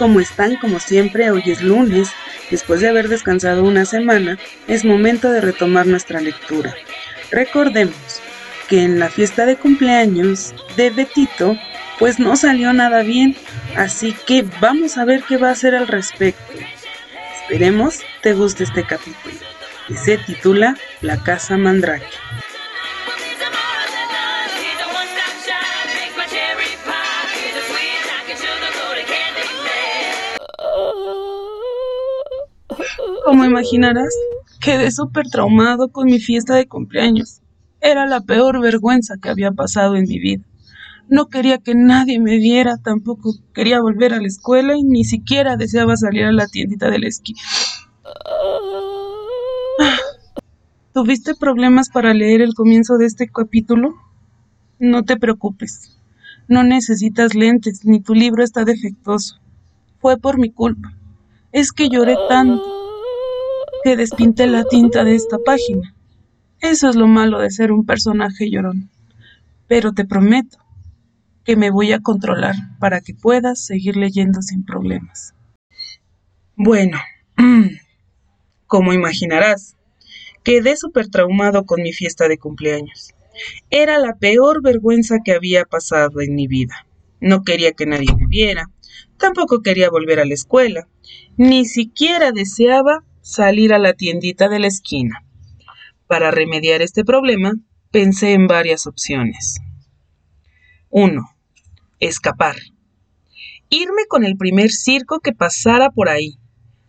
Como están, como siempre, hoy es lunes. Después de haber descansado una semana, es momento de retomar nuestra lectura. Recordemos que en la fiesta de cumpleaños de Betito, pues no salió nada bien, así que vamos a ver qué va a hacer al respecto. Esperemos te guste este capítulo, que se titula La Casa Mandrake. Como imaginarás, quedé súper traumado con mi fiesta de cumpleaños. Era la peor vergüenza que había pasado en mi vida. No quería que nadie me viera, tampoco quería volver a la escuela y ni siquiera deseaba salir a la tiendita del esquí. ¿Tuviste problemas para leer el comienzo de este capítulo? No te preocupes. No necesitas lentes, ni tu libro está defectuoso. Fue por mi culpa. Es que lloré tanto que despinté la tinta de esta página. Eso es lo malo de ser un personaje llorón. Pero te prometo que me voy a controlar para que puedas seguir leyendo sin problemas. Bueno, como imaginarás, quedé súper traumado con mi fiesta de cumpleaños. Era la peor vergüenza que había pasado en mi vida. No quería que nadie me viera, tampoco quería volver a la escuela, ni siquiera deseaba salir a la tiendita de la esquina. Para remediar este problema, pensé en varias opciones. 1. Escapar. Irme con el primer circo que pasara por ahí,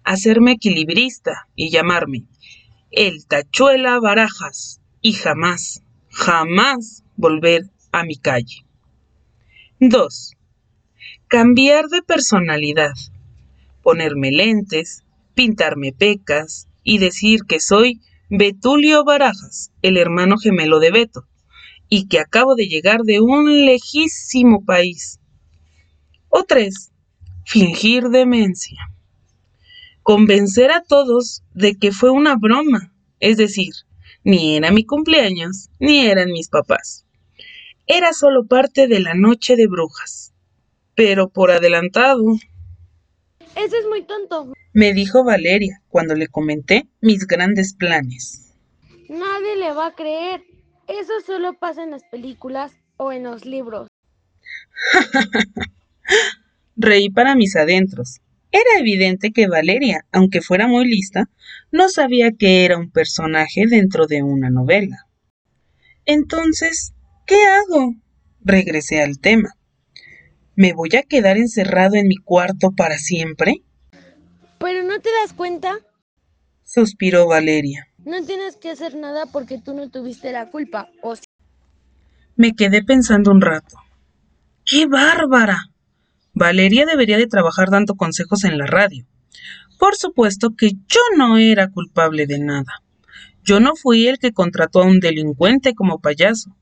hacerme equilibrista y llamarme el Tachuela Barajas y jamás, jamás volver a mi calle. 2. Cambiar de personalidad, ponerme lentes, pintarme pecas y decir que soy Betulio Barajas, el hermano gemelo de Beto, y que acabo de llegar de un lejísimo país. O tres, fingir demencia. Convencer a todos de que fue una broma, es decir, ni era mi cumpleaños, ni eran mis papás. Era solo parte de la noche de brujas. Pero por adelantado. Eso es muy tonto me dijo Valeria cuando le comenté mis grandes planes. Nadie le va a creer. Eso solo pasa en las películas o en los libros. Reí para mis adentros. Era evidente que Valeria, aunque fuera muy lista, no sabía que era un personaje dentro de una novela. Entonces, ¿qué hago? Regresé al tema. ¿Me voy a quedar encerrado en mi cuarto para siempre? ¿Pero no te das cuenta? Suspiró Valeria. No tienes que hacer nada porque tú no tuviste la culpa, ¿o sí? Me quedé pensando un rato. ¡Qué bárbara! Valeria debería de trabajar dando consejos en la radio. Por supuesto que yo no era culpable de nada. Yo no fui el que contrató a un delincuente como payaso.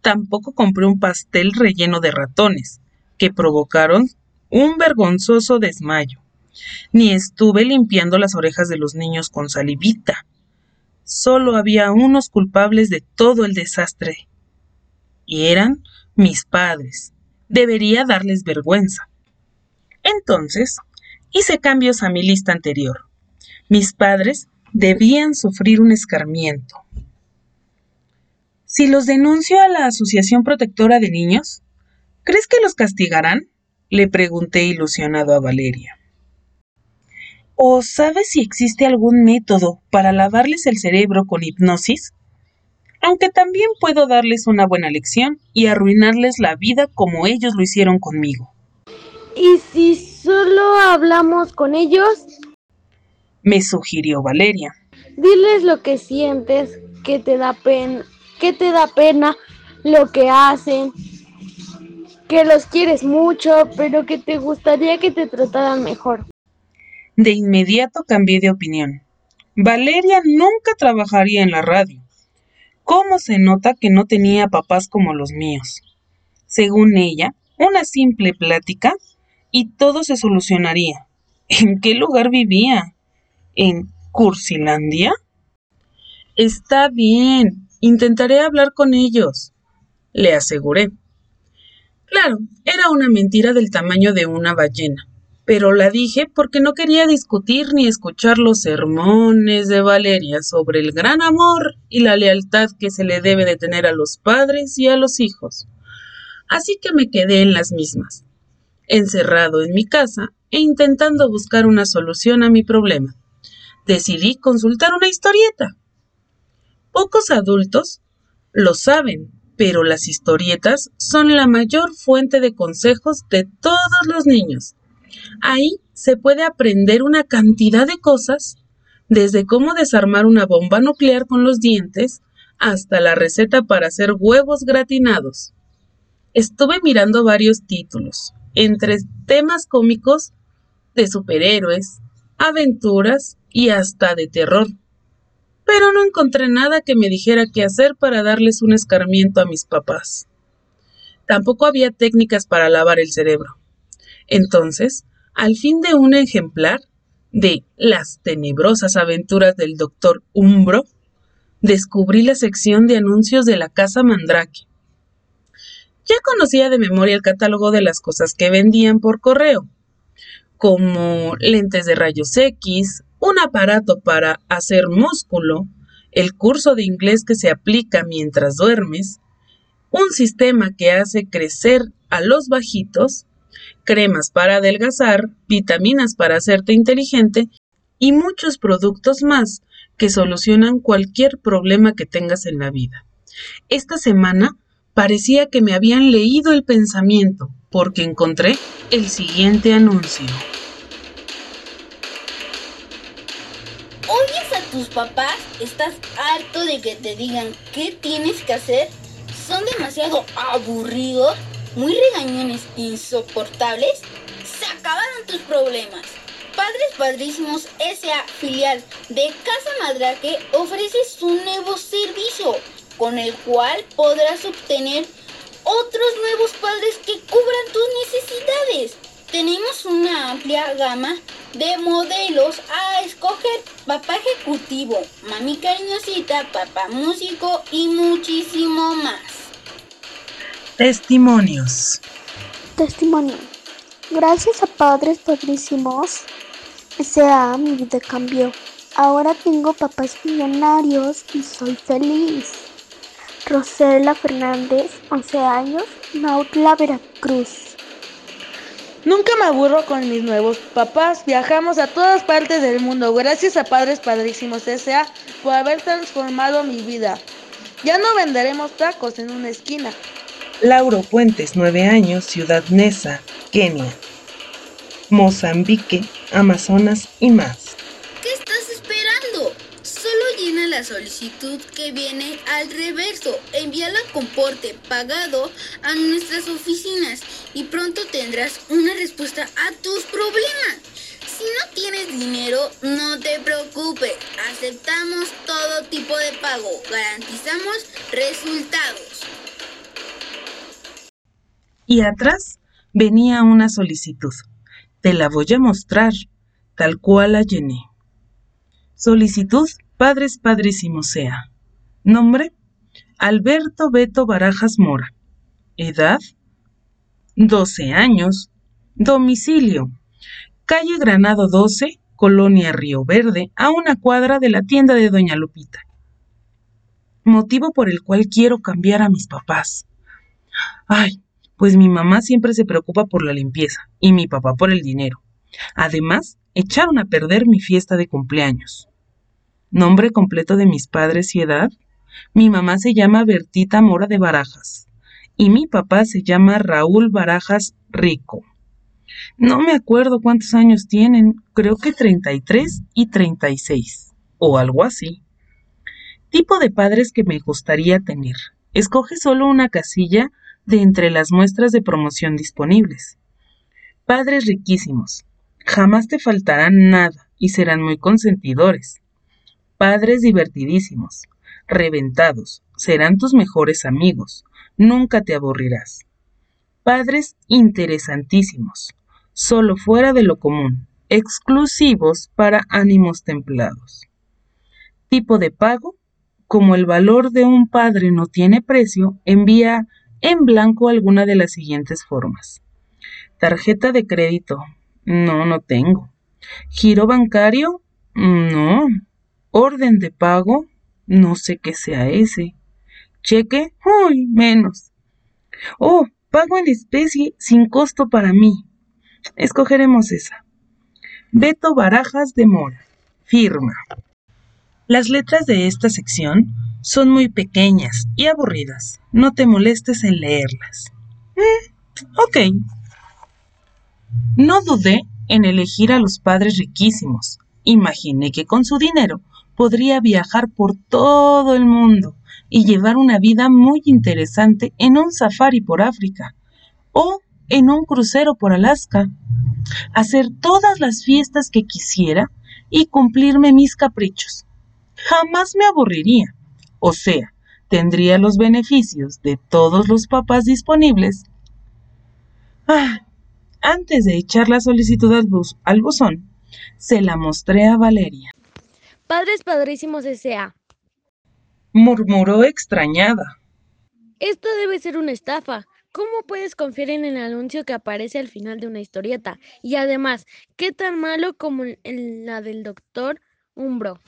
Tampoco compré un pastel relleno de ratones, que provocaron un vergonzoso desmayo ni estuve limpiando las orejas de los niños con salivita. Solo había unos culpables de todo el desastre. Y eran mis padres. Debería darles vergüenza. Entonces, hice cambios a mi lista anterior. Mis padres debían sufrir un escarmiento. Si los denuncio a la Asociación Protectora de Niños, ¿crees que los castigarán? Le pregunté ilusionado a Valeria. ¿O sabes si existe algún método para lavarles el cerebro con hipnosis? Aunque también puedo darles una buena lección y arruinarles la vida como ellos lo hicieron conmigo. ¿Y si solo hablamos con ellos? Me sugirió Valeria. Diles lo que sientes, que te da pena, que te da pena lo que hacen, que los quieres mucho, pero que te gustaría que te trataran mejor. De inmediato cambié de opinión. Valeria nunca trabajaría en la radio. ¿Cómo se nota que no tenía papás como los míos? Según ella, una simple plática y todo se solucionaría. ¿En qué lugar vivía? ¿En Cursilandia? Está bien, intentaré hablar con ellos, le aseguré. Claro, era una mentira del tamaño de una ballena pero la dije porque no quería discutir ni escuchar los sermones de Valeria sobre el gran amor y la lealtad que se le debe de tener a los padres y a los hijos. Así que me quedé en las mismas, encerrado en mi casa e intentando buscar una solución a mi problema. Decidí consultar una historieta. Pocos adultos lo saben, pero las historietas son la mayor fuente de consejos de todos los niños. Ahí se puede aprender una cantidad de cosas, desde cómo desarmar una bomba nuclear con los dientes hasta la receta para hacer huevos gratinados. Estuve mirando varios títulos, entre temas cómicos, de superhéroes, aventuras y hasta de terror. Pero no encontré nada que me dijera qué hacer para darles un escarmiento a mis papás. Tampoco había técnicas para lavar el cerebro. Entonces, al fin de un ejemplar de Las tenebrosas aventuras del doctor Umbro, descubrí la sección de anuncios de la casa Mandrake. Ya conocía de memoria el catálogo de las cosas que vendían por correo, como lentes de rayos X, un aparato para hacer músculo, el curso de inglés que se aplica mientras duermes, un sistema que hace crecer a los bajitos cremas para adelgazar, vitaminas para hacerte inteligente y muchos productos más que solucionan cualquier problema que tengas en la vida. Esta semana parecía que me habían leído el pensamiento porque encontré el siguiente anuncio. ¿Oyes a tus papás? ¿Estás harto de que te digan qué tienes que hacer? ¿Son demasiado aburridos? Muy regañones insoportables, se acabaron tus problemas. Padres Padrísimos S.A. filial de Casa Madraque ofrece su nuevo servicio, con el cual podrás obtener otros nuevos padres que cubran tus necesidades. Tenemos una amplia gama de modelos a escoger. Papá ejecutivo, mami cariñosita, papá músico y muchísimo más. Testimonios. Testimonio. Gracias a Padres Padrísimos, sea mi vida cambió. Ahora tengo papás millonarios y soy feliz. Rosela Fernández, 11 años, Nautla, Veracruz. Nunca me aburro con mis nuevos papás. Viajamos a todas partes del mundo. Gracias a Padres Padrísimos S.A. por haber transformado mi vida. Ya no venderemos tacos en una esquina. Lauro Puentes, 9 años, Ciudad Neza, Kenia. Mozambique, Amazonas y más. ¿Qué estás esperando? Solo llena la solicitud que viene al reverso. Envíala con porte pagado a nuestras oficinas y pronto tendrás una respuesta a tus problemas. Si no tienes dinero, no te preocupes. Aceptamos todo tipo de pago. Garantizamos resultados y atrás venía una solicitud. Te la voy a mostrar, tal cual la llené. Solicitud Padres Padrísimos sea. Nombre Alberto Beto Barajas Mora. Edad 12 años. Domicilio Calle Granado 12, Colonia Río Verde, a una cuadra de la tienda de Doña Lupita. Motivo por el cual quiero cambiar a mis papás. Ay, pues mi mamá siempre se preocupa por la limpieza y mi papá por el dinero. Además, echaron a perder mi fiesta de cumpleaños. Nombre completo de mis padres y edad. Mi mamá se llama Bertita Mora de Barajas y mi papá se llama Raúl Barajas Rico. No me acuerdo cuántos años tienen, creo que 33 y 36, o algo así. Tipo de padres que me gustaría tener. Escoge solo una casilla de entre las muestras de promoción disponibles. Padres riquísimos, jamás te faltarán nada y serán muy consentidores. Padres divertidísimos, reventados, serán tus mejores amigos, nunca te aburrirás. Padres interesantísimos, solo fuera de lo común, exclusivos para ánimos templados. Tipo de pago, como el valor de un padre no tiene precio, envía en blanco alguna de las siguientes formas. Tarjeta de crédito, No, no tengo. ¿Giro bancario? No. ¿Orden de pago? No sé qué sea ese. ¿Cheque? Uy, menos. Oh, pago en especie sin costo para mí. Escogeremos esa. Beto Barajas de Mora. Firma. Las letras de esta sección son muy pequeñas y aburridas. No te molestes en leerlas. Mm, ok. No dudé en elegir a los padres riquísimos. Imaginé que con su dinero podría viajar por todo el mundo y llevar una vida muy interesante en un safari por África o en un crucero por Alaska, hacer todas las fiestas que quisiera y cumplirme mis caprichos. Jamás me aburriría, o sea, tendría los beneficios de todos los papás disponibles. Ah, antes de echar la solicitud al, bus al buzón, se la mostré a Valeria. Padres Padrísimos S.A. Murmuró extrañada. Esto debe ser una estafa. ¿Cómo puedes confiar en el anuncio que aparece al final de una historieta? Y además, ¿qué tan malo como en la del doctor Umbro?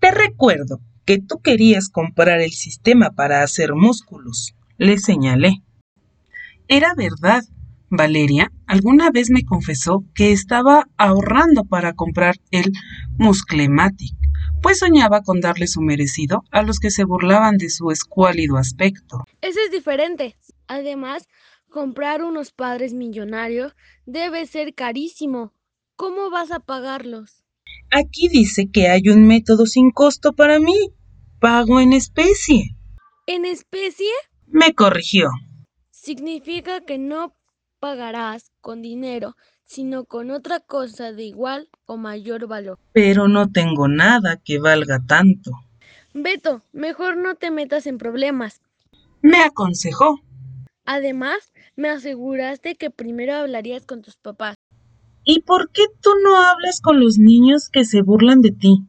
Te recuerdo que tú querías comprar el sistema para hacer músculos, le señalé. Era verdad, Valeria alguna vez me confesó que estaba ahorrando para comprar el Musclematic, pues soñaba con darle su merecido a los que se burlaban de su escuálido aspecto. Ese es diferente. Además, comprar unos padres millonarios debe ser carísimo. ¿Cómo vas a pagarlos? Aquí dice que hay un método sin costo para mí. Pago en especie. ¿En especie? Me corrigió. Significa que no pagarás con dinero, sino con otra cosa de igual o mayor valor. Pero no tengo nada que valga tanto. Beto, mejor no te metas en problemas. Me aconsejó. Además, me aseguraste que primero hablarías con tus papás. ¿Y por qué tú no hablas con los niños que se burlan de ti,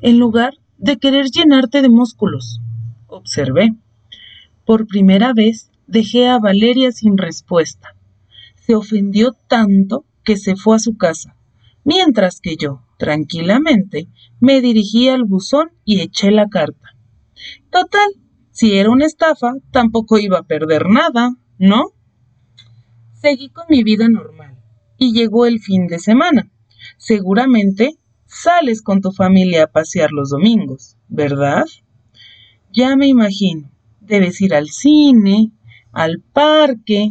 en lugar de querer llenarte de músculos? Observé. Por primera vez dejé a Valeria sin respuesta se ofendió tanto que se fue a su casa, mientras que yo, tranquilamente, me dirigí al buzón y eché la carta. Total, si era una estafa, tampoco iba a perder nada, ¿no? Seguí con mi vida normal y llegó el fin de semana. Seguramente sales con tu familia a pasear los domingos, ¿verdad? Ya me imagino. Debes ir al cine, al parque,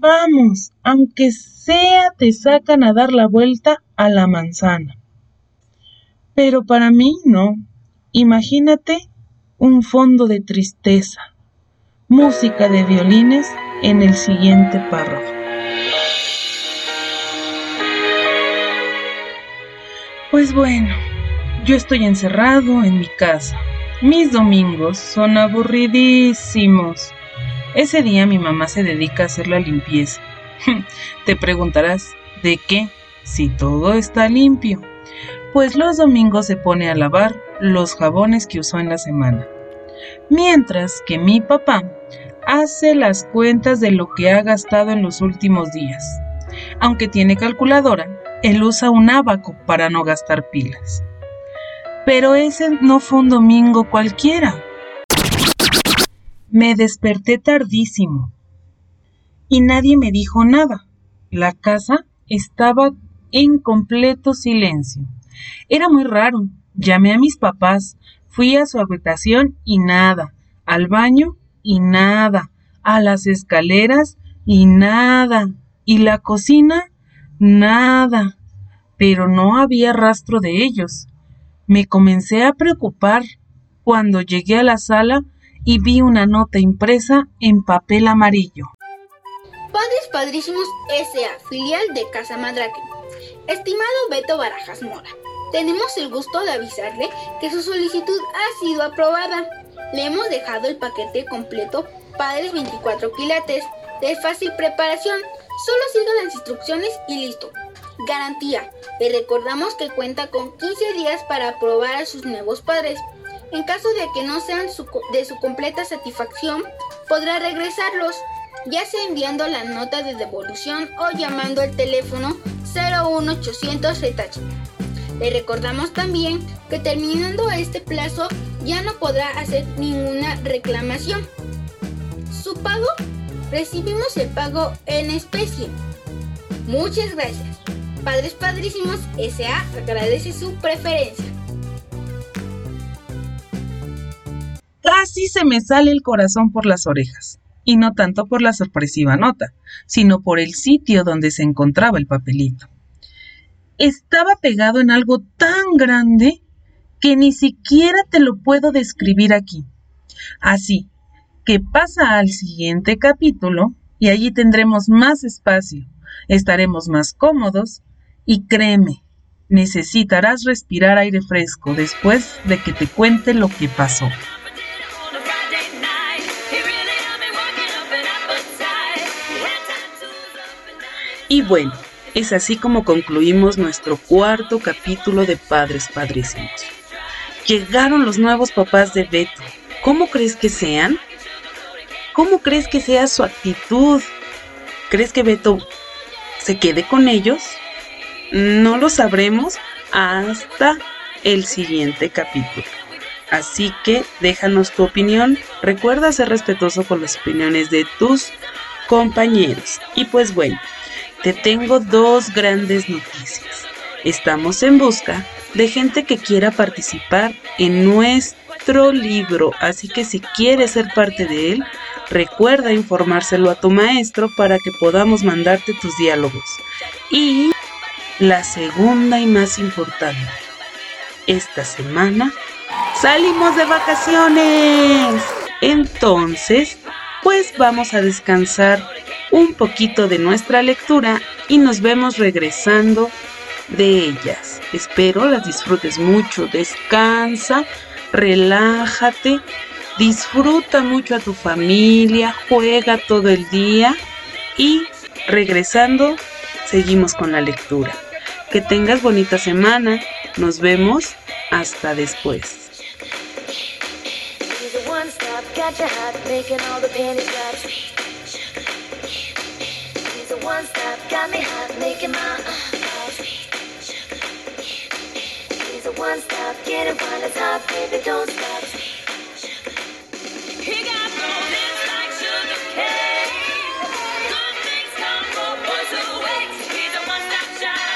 Vamos, aunque sea te sacan a dar la vuelta a la manzana. Pero para mí no. Imagínate un fondo de tristeza. Música de violines en el siguiente párrafo. Pues bueno, yo estoy encerrado en mi casa. Mis domingos son aburridísimos. Ese día mi mamá se dedica a hacer la limpieza. Te preguntarás, ¿de qué? Si todo está limpio. Pues los domingos se pone a lavar los jabones que usó en la semana. Mientras que mi papá hace las cuentas de lo que ha gastado en los últimos días. Aunque tiene calculadora, él usa un abaco para no gastar pilas. Pero ese no fue un domingo cualquiera. Me desperté tardísimo y nadie me dijo nada. La casa estaba en completo silencio. Era muy raro. Llamé a mis papás, fui a su habitación y nada, al baño y nada, a las escaleras y nada, y la cocina nada, pero no había rastro de ellos. Me comencé a preocupar. Cuando llegué a la sala, y vi una nota impresa en papel amarillo. Padres Padrísimos S.A., filial de Casa Madraque. Estimado Beto Barajas Mora, tenemos el gusto de avisarle que su solicitud ha sido aprobada. Le hemos dejado el paquete completo Padres 24 quilates de fácil preparación. Solo siga las instrucciones y listo. Garantía. Le recordamos que cuenta con 15 días para aprobar a sus nuevos padres. En caso de que no sean de su completa satisfacción, podrá regresarlos. ya sea enviando la nota de devolución o llamando al teléfono 01800 Retache. Le recordamos también que terminando este plazo ya no podrá hacer ninguna reclamación. Su pago, recibimos el pago en especie. Muchas gracias. Padres Padrísimos SA agradece su preferencia. Casi se me sale el corazón por las orejas, y no tanto por la sorpresiva nota, sino por el sitio donde se encontraba el papelito. Estaba pegado en algo tan grande que ni siquiera te lo puedo describir aquí. Así que pasa al siguiente capítulo y allí tendremos más espacio, estaremos más cómodos y créeme, necesitarás respirar aire fresco después de que te cuente lo que pasó. Y bueno, es así como concluimos nuestro cuarto capítulo de Padres Padrísimos. Llegaron los nuevos papás de Beto. ¿Cómo crees que sean? ¿Cómo crees que sea su actitud? ¿Crees que Beto se quede con ellos? No lo sabremos hasta el siguiente capítulo. Así que déjanos tu opinión. Recuerda ser respetuoso con las opiniones de tus compañeros. Y pues bueno, te tengo dos grandes noticias. Estamos en busca de gente que quiera participar en nuestro libro, así que si quieres ser parte de él, recuerda informárselo a tu maestro para que podamos mandarte tus diálogos. Y la segunda y más importante, esta semana salimos de vacaciones. Entonces, pues vamos a descansar un poquito de nuestra lectura y nos vemos regresando de ellas. Espero las disfrutes mucho. Descansa, relájate, disfruta mucho a tu familia, juega todo el día y regresando seguimos con la lectura. Que tengas bonita semana. Nos vemos hasta después. one stop, get it one stop, baby, don't stop.